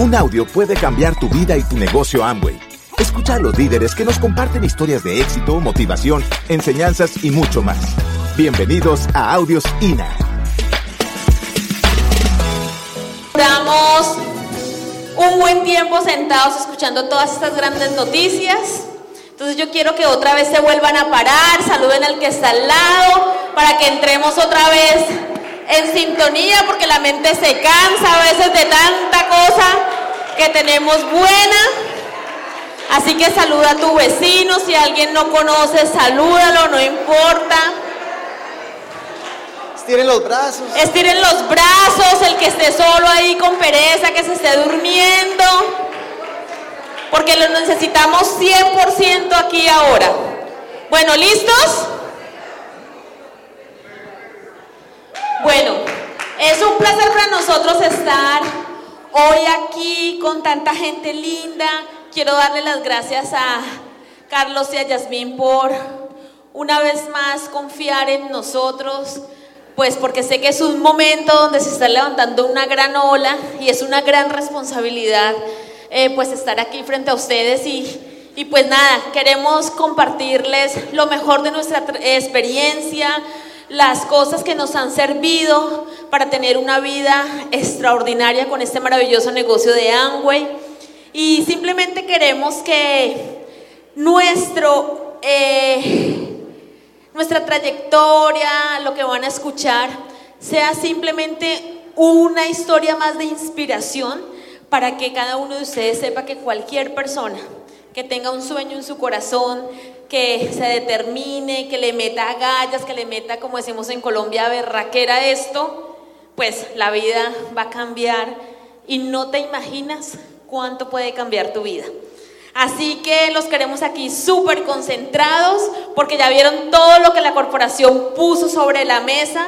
Un audio puede cambiar tu vida y tu negocio Amway. Escucha a los líderes que nos comparten historias de éxito, motivación, enseñanzas y mucho más. Bienvenidos a Audios INA. Damos un buen tiempo sentados escuchando todas estas grandes noticias. Entonces yo quiero que otra vez se vuelvan a parar, saluden al que está al lado, para que entremos otra vez en sintonía, porque la mente se cansa a veces de tenemos buena. Así que saluda a tu vecino, si alguien no conoce, salúdalo, no importa. Estiren los brazos. Estiren los brazos, el que esté solo ahí con pereza, que se esté durmiendo. Porque lo necesitamos 100% aquí ahora. Bueno, ¿listos? Bueno, es un placer para nosotros estar hoy aquí con tanta gente linda. Quiero darle las gracias a Carlos y a Yasmín por una vez más confiar en nosotros, pues porque sé que es un momento donde se está levantando una gran ola y es una gran responsabilidad eh, pues estar aquí frente a ustedes y, y pues nada, queremos compartirles lo mejor de nuestra experiencia, las cosas que nos han servido para tener una vida extraordinaria con este maravilloso negocio de Amway. Y simplemente queremos que nuestro, eh, nuestra trayectoria, lo que van a escuchar, sea simplemente una historia más de inspiración para que cada uno de ustedes sepa que cualquier persona que tenga un sueño en su corazón, que se determine, que le meta gallas, que le meta, como decimos en Colombia, berraquera esto, pues la vida va a cambiar y no te imaginas cuánto puede cambiar tu vida. Así que los queremos aquí súper concentrados porque ya vieron todo lo que la corporación puso sobre la mesa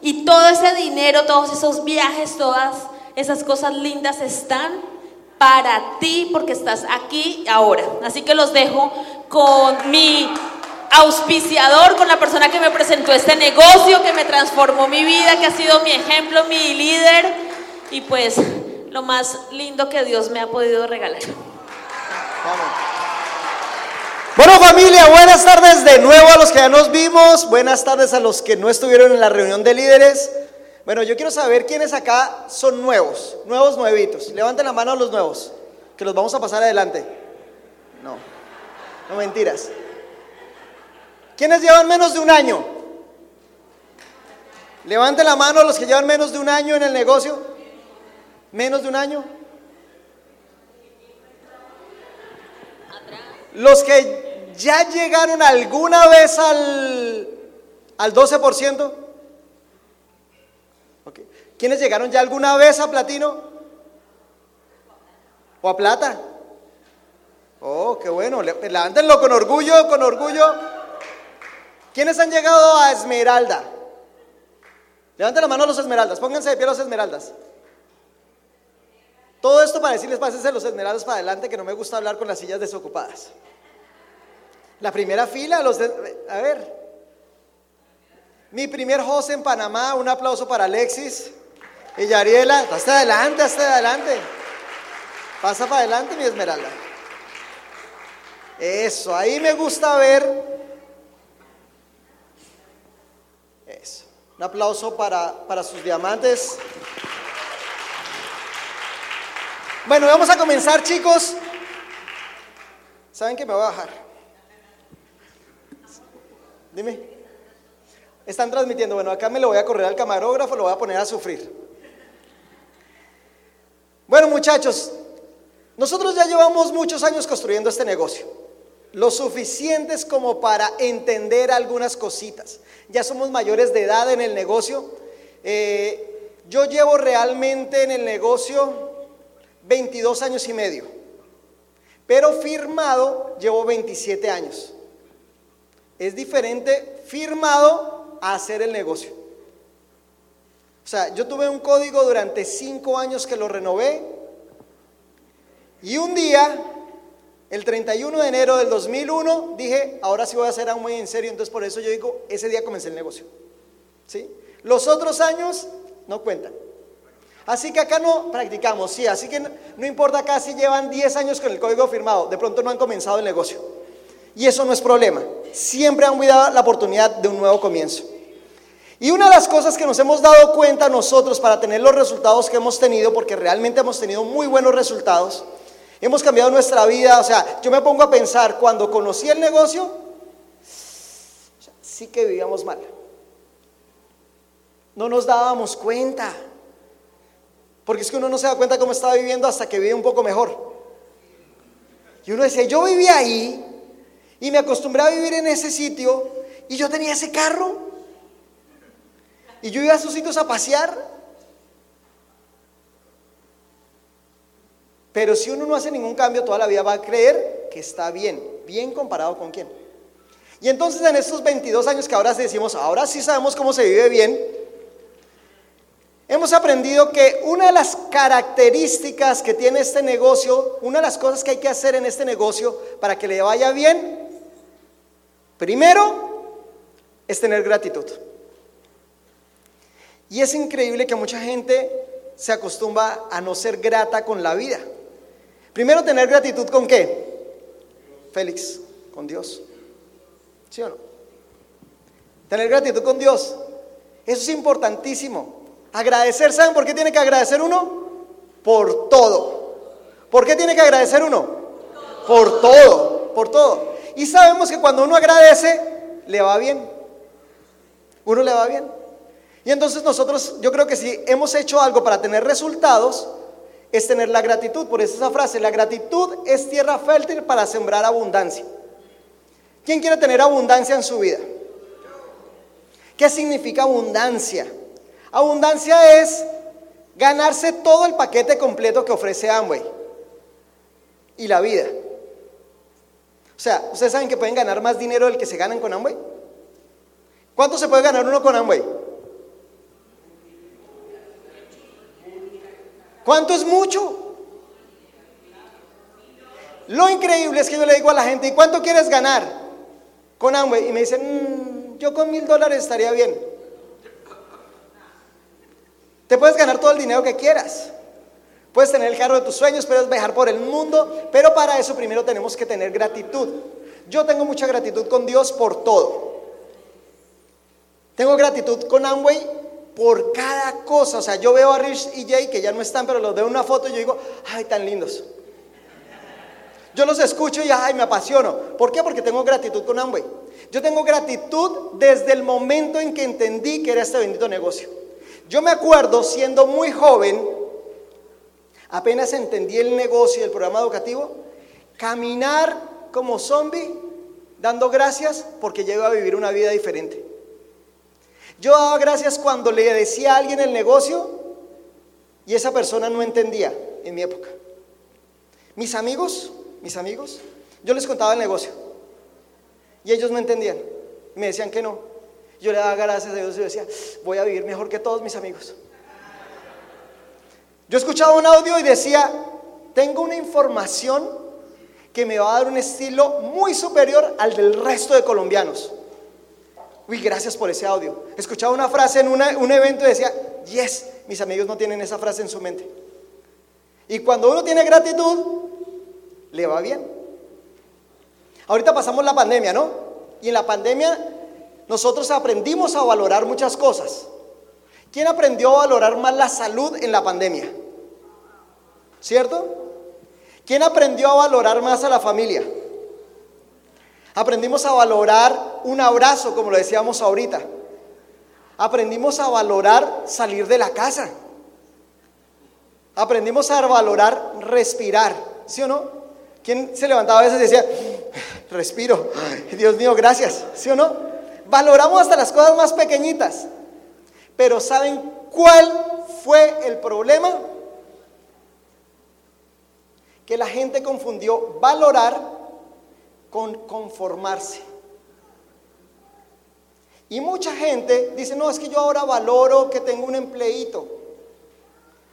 y todo ese dinero, todos esos viajes, todas esas cosas lindas están para ti porque estás aquí ahora. Así que los dejo con mi auspiciador, con la persona que me presentó este negocio, que me transformó mi vida, que ha sido mi ejemplo, mi líder y pues lo más lindo que Dios me ha podido regalar. Bueno familia, buenas tardes de nuevo a los que ya nos vimos, buenas tardes a los que no estuvieron en la reunión de líderes. Bueno, yo quiero saber quiénes acá son nuevos, nuevos nuevitos. Levanten la mano a los nuevos, que los vamos a pasar adelante. No, no mentiras. ¿Quiénes llevan menos de un año? Levanten la mano los que llevan menos de un año en el negocio. ¿Menos de un año? Los que ya llegaron alguna vez al, al 12%. Okay. ¿Quiénes llegaron ya alguna vez a platino? ¿O a plata? Oh, qué bueno. Levántenlo con orgullo, con orgullo. ¿Quiénes han llegado a esmeralda? Levanten la mano los esmeraldas. Pónganse de pie los esmeraldas. Todo esto para decirles, pásense los esmeraldas para adelante, que no me gusta hablar con las sillas desocupadas. La primera fila, los de, a ver. Mi primer host en Panamá, un aplauso para Alexis y Yariela. Hasta adelante, hasta adelante. Pasa para adelante, mi esmeralda. Eso, ahí me gusta ver. Eso. Un aplauso para, para sus diamantes. Bueno, vamos a comenzar, chicos. ¿Saben que me voy a bajar? Dime. Están transmitiendo. Bueno, acá me lo voy a correr al camarógrafo, lo voy a poner a sufrir. Bueno, muchachos, nosotros ya llevamos muchos años construyendo este negocio. Lo suficientes como para entender algunas cositas. Ya somos mayores de edad en el negocio. Eh, yo llevo realmente en el negocio 22 años y medio, pero firmado llevo 27 años. Es diferente firmado a hacer el negocio. O sea, yo tuve un código durante 5 años que lo renové y un día, el 31 de enero del 2001, dije, ahora sí voy a hacer algo muy en serio, entonces por eso yo digo, ese día comencé el negocio. ¿Sí? Los otros años no cuentan. Así que acá no practicamos, sí, así que no, no importa acá si llevan 10 años con el código firmado, de pronto no han comenzado el negocio. Y eso no es problema. Siempre han dado la oportunidad de un nuevo comienzo. Y una de las cosas que nos hemos dado cuenta nosotros para tener los resultados que hemos tenido, porque realmente hemos tenido muy buenos resultados, hemos cambiado nuestra vida, o sea, yo me pongo a pensar, cuando conocí el negocio, sí que vivíamos mal. No nos dábamos cuenta. Porque es que uno no se da cuenta cómo estaba viviendo hasta que vive un poco mejor. Y uno decía, yo vivía ahí y me acostumbré a vivir en ese sitio y yo tenía ese carro y yo iba a esos sitios a pasear. Pero si uno no hace ningún cambio, toda la vida va a creer que está bien. Bien comparado con quién. Y entonces en estos 22 años que ahora decimos, ahora sí sabemos cómo se vive bien, hemos aprendido que una de las características que tiene este negocio, una de las cosas que hay que hacer en este negocio para que le vaya bien, primero es tener gratitud. Y es increíble que mucha gente se acostumbra a no ser grata con la vida. Primero tener gratitud con qué? Félix, con Dios. ¿Sí o no? Tener gratitud con Dios. Eso es importantísimo. Agradecer, ¿saben por qué tiene que agradecer uno? Por todo. ¿Por qué tiene que agradecer uno? Por todo, por todo. Y sabemos que cuando uno agradece, le va bien. Uno le va bien. Y entonces nosotros, yo creo que si hemos hecho algo para tener resultados, es tener la gratitud. Por eso esa frase, la gratitud es tierra fértil para sembrar abundancia. ¿Quién quiere tener abundancia en su vida? ¿Qué significa abundancia? Abundancia es ganarse todo el paquete completo que ofrece Amway y la vida. O sea, ¿ustedes saben que pueden ganar más dinero del que se ganan con Amway? ¿Cuánto se puede ganar uno con Amway? ¿Cuánto es mucho? Lo increíble es que yo le digo a la gente, ¿y cuánto quieres ganar? con Amway y me dicen, mm, yo con mil dólares estaría bien. Te puedes ganar todo el dinero que quieras. Puedes tener el carro de tus sueños, puedes viajar por el mundo, pero para eso primero tenemos que tener gratitud. Yo tengo mucha gratitud con Dios por todo. Tengo gratitud con Amway por cada cosa. O sea, yo veo a Rich y Jay que ya no están, pero los veo en una foto y yo digo, ay, tan lindos. Yo los escucho y ay, me apasiono. ¿Por qué? Porque tengo gratitud con Amway. Yo tengo gratitud desde el momento en que entendí que era este bendito negocio. Yo me acuerdo siendo muy joven, apenas entendí el negocio y el programa educativo, caminar como zombie dando gracias porque llego a vivir una vida diferente. Yo daba gracias cuando le decía a alguien el negocio y esa persona no entendía en mi época. Mis amigos mis amigos, yo les contaba el negocio y ellos no entendían, me decían que no. Yo le daba gracias a Dios y decía, voy a vivir mejor que todos mis amigos. Yo escuchaba un audio y decía, tengo una información que me va a dar un estilo muy superior al del resto de colombianos. Uy, gracias por ese audio. Escuchaba una frase en un evento y decía, yes, mis amigos no tienen esa frase en su mente. Y cuando uno tiene gratitud, le va bien. Ahorita pasamos la pandemia, ¿no? Y en la pandemia nosotros aprendimos a valorar muchas cosas. ¿Quién aprendió a valorar más la salud en la pandemia? ¿Cierto? ¿Quién aprendió a valorar más a la familia? Aprendimos a valorar un abrazo, como lo decíamos ahorita. Aprendimos a valorar salir de la casa. Aprendimos a valorar respirar, ¿sí o no? ¿Quién se levantaba a veces y decía, respiro, Dios mío, gracias? ¿Sí o no? Valoramos hasta las cosas más pequeñitas. Pero ¿saben cuál fue el problema? Que la gente confundió valorar con conformarse. Y mucha gente dice, no, es que yo ahora valoro que tengo un empleito.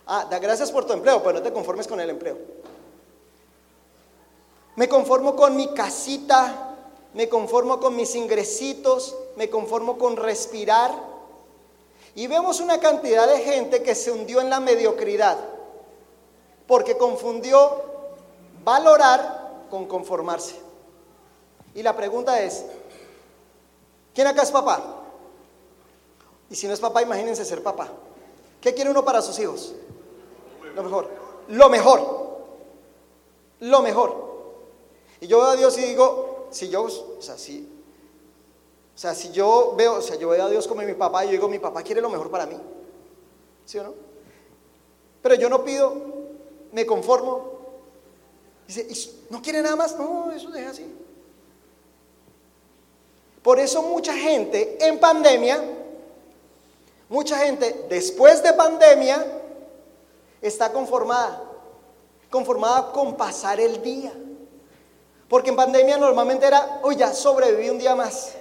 Ah, da gracias por tu empleo, pero no te conformes con el empleo. Me conformo con mi casita, me conformo con mis ingresitos, me conformo con respirar. Y vemos una cantidad de gente que se hundió en la mediocridad porque confundió valorar con conformarse. Y la pregunta es, ¿quién acá es papá? Y si no es papá, imagínense ser papá. ¿Qué quiere uno para sus hijos? Lo mejor. Lo mejor. Lo mejor. Y yo veo a Dios y digo, si yo, o sea, si, o sea, si yo veo, o sea, yo veo a Dios como mi papá, y yo digo, mi papá quiere lo mejor para mí. ¿Sí o no? Pero yo no pido, me conformo. Dice, ¿no quiere nada más? No, eso deja así. Por eso mucha gente en pandemia, mucha gente después de pandemia está conformada, conformada con pasar el día. Porque en pandemia normalmente era, oye, ya sobreviví un día más,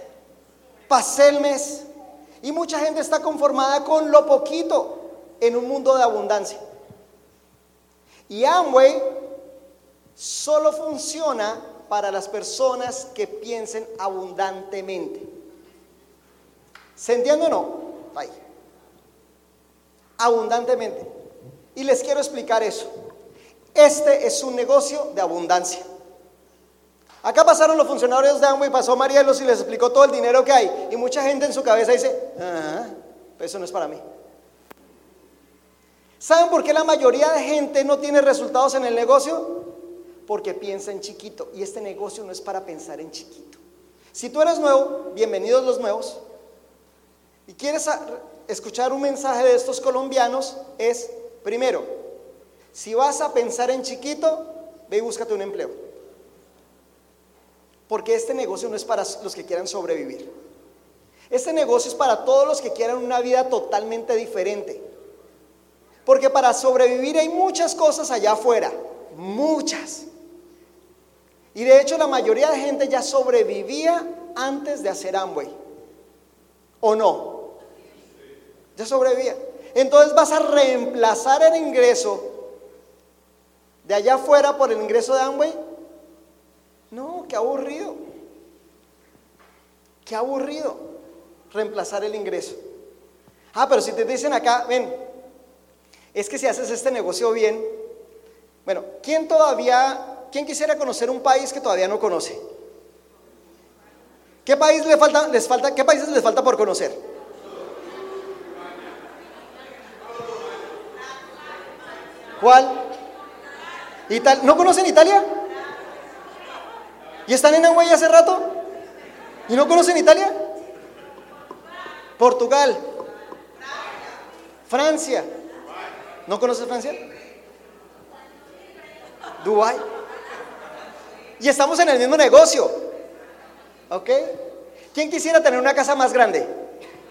pasé el mes. Y mucha gente está conformada con lo poquito en un mundo de abundancia. Y Amway solo funciona para las personas que piensen abundantemente. ¿Se entiende o no? Ahí. Abundantemente. Y les quiero explicar eso. Este es un negocio de abundancia. Acá pasaron los funcionarios de Amway, pasó Marielos y les explicó todo el dinero que hay. Y mucha gente en su cabeza dice, ah, eso no es para mí. ¿Saben por qué la mayoría de gente no tiene resultados en el negocio? Porque piensa en chiquito. Y este negocio no es para pensar en chiquito. Si tú eres nuevo, bienvenidos los nuevos, y quieres escuchar un mensaje de estos colombianos, es, primero, si vas a pensar en chiquito, ve y búscate un empleo. Porque este negocio no es para los que quieran sobrevivir. Este negocio es para todos los que quieran una vida totalmente diferente. Porque para sobrevivir hay muchas cosas allá afuera, muchas. Y de hecho la mayoría de gente ya sobrevivía antes de hacer Amway. ¿O no? Ya sobrevivía. Entonces vas a reemplazar el ingreso de allá afuera por el ingreso de Amway. No, qué aburrido. Qué aburrido reemplazar el ingreso. Ah, pero si te dicen acá, ven, es que si haces este negocio bien, bueno, ¿quién todavía, quién quisiera conocer un país que todavía no conoce? ¿Qué país les falta, qué países les falta por conocer? ¿Cuál? ¿No conocen Italia? ¿Y están en Hawái hace rato? ¿Y no conocen Italia? Portugal. Francia. ¿No conoces Francia? Dubai. Y estamos en el mismo negocio. ¿Ok? ¿Quién quisiera tener una casa más grande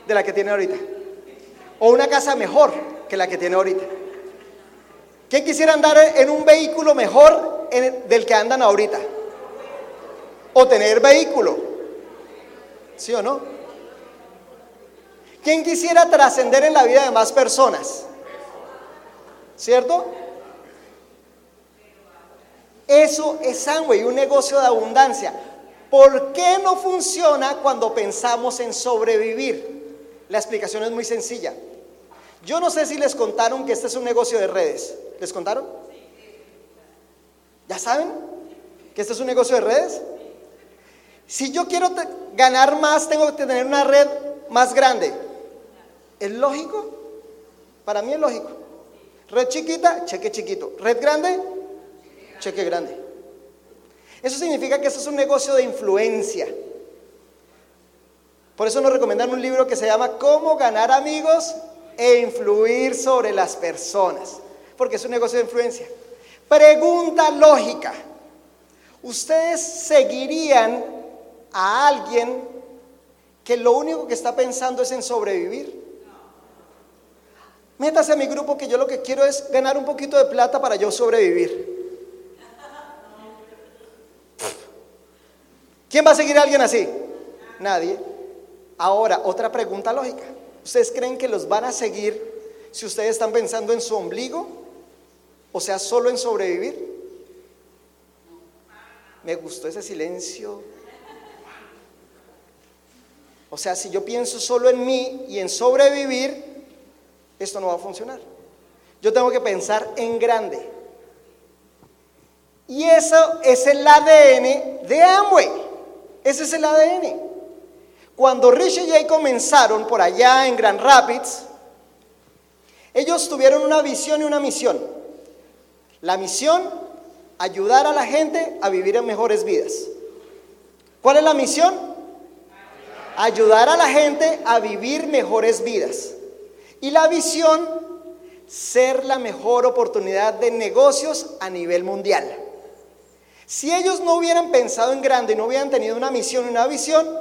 de la que tiene ahorita? O una casa mejor que la que tiene ahorita. ¿Quién quisiera andar en un vehículo mejor del que andan ahorita? O tener vehículo. ¿Sí o no? ¿Quién quisiera trascender en la vida de más personas? ¿Cierto? Eso es y un negocio de abundancia. ¿Por qué no funciona cuando pensamos en sobrevivir? La explicación es muy sencilla. Yo no sé si les contaron que este es un negocio de redes. ¿Les contaron? ¿Ya saben que este es un negocio de redes? Si yo quiero ganar más, tengo que tener una red más grande. ¿Es lógico? Para mí es lógico. Red chiquita, cheque chiquito. Red grande, cheque grande. Eso significa que eso es un negocio de influencia. Por eso nos recomiendan un libro que se llama Cómo ganar amigos e influir sobre las personas. Porque es un negocio de influencia. Pregunta lógica. ¿Ustedes seguirían a alguien que lo único que está pensando es en sobrevivir? Métase a mi grupo que yo lo que quiero es ganar un poquito de plata para yo sobrevivir. ¿Quién va a seguir a alguien así? Nadie. Ahora, otra pregunta lógica. ¿Ustedes creen que los van a seguir si ustedes están pensando en su ombligo? O sea, solo en sobrevivir. Me gustó ese silencio. O sea, si yo pienso solo en mí y en sobrevivir, esto no va a funcionar. Yo tengo que pensar en grande. Y eso es el ADN de Amway. Ese es el ADN. Cuando Rich y Jay comenzaron por allá en Grand Rapids, ellos tuvieron una visión y una misión. La misión, ayudar a la gente a vivir en mejores vidas. ¿Cuál es la misión? Ayudar a la gente a vivir mejores vidas. Y la visión, ser la mejor oportunidad de negocios a nivel mundial. Si ellos no hubieran pensado en grande y no hubieran tenido una misión y una visión,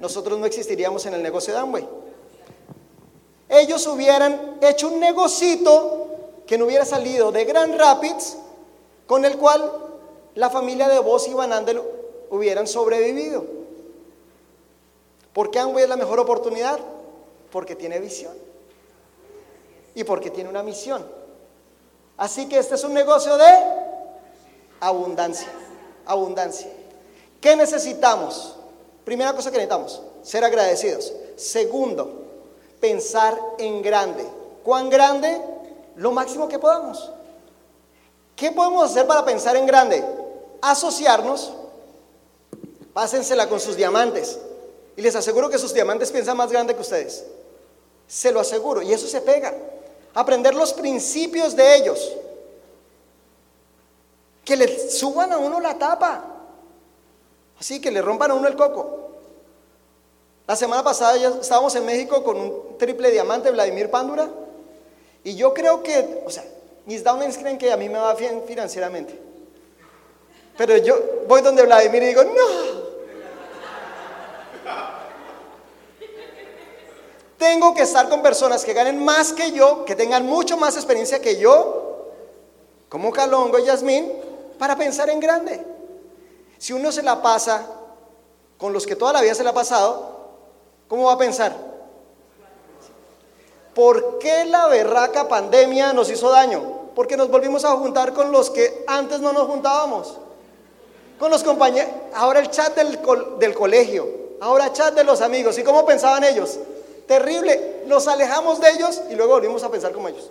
nosotros no existiríamos en el negocio de Amway. Ellos hubieran hecho un negocito que no hubiera salido de Grand Rapids, con el cual la familia de Vos y Van Andel hubieran sobrevivido. ¿Por qué Amway es la mejor oportunidad? Porque tiene visión y porque tiene una misión. Así que este es un negocio de abundancia, abundancia. ¿Qué necesitamos? Primera cosa que necesitamos, ser agradecidos. Segundo, pensar en grande. ¿Cuán grande? Lo máximo que podamos. ¿Qué podemos hacer para pensar en grande? Asociarnos. Pásensela con sus diamantes. Y les aseguro que sus diamantes piensan más grande que ustedes. Se lo aseguro. Y eso se pega aprender los principios de ellos. Que le suban a uno la tapa. Así que le rompan a uno el coco. La semana pasada ya estábamos en México con un triple diamante, Vladimir Pándura. Y yo creo que, o sea, mis downlines creen que a mí me va bien financieramente. Pero yo voy donde Vladimir y digo, no, Tengo que estar con personas que ganen más que yo, que tengan mucho más experiencia que yo, como Calongo y Yasmín, para pensar en grande. Si uno se la pasa con los que toda la vida se la ha pasado, ¿cómo va a pensar? ¿Por qué la berraca pandemia nos hizo daño? Porque nos volvimos a juntar con los que antes no nos juntábamos. Con los compañeros, ahora el chat del, del colegio, ahora chat de los amigos. ¿Y cómo pensaban ellos? terrible. Nos alejamos de ellos y luego volvimos a pensar como ellos.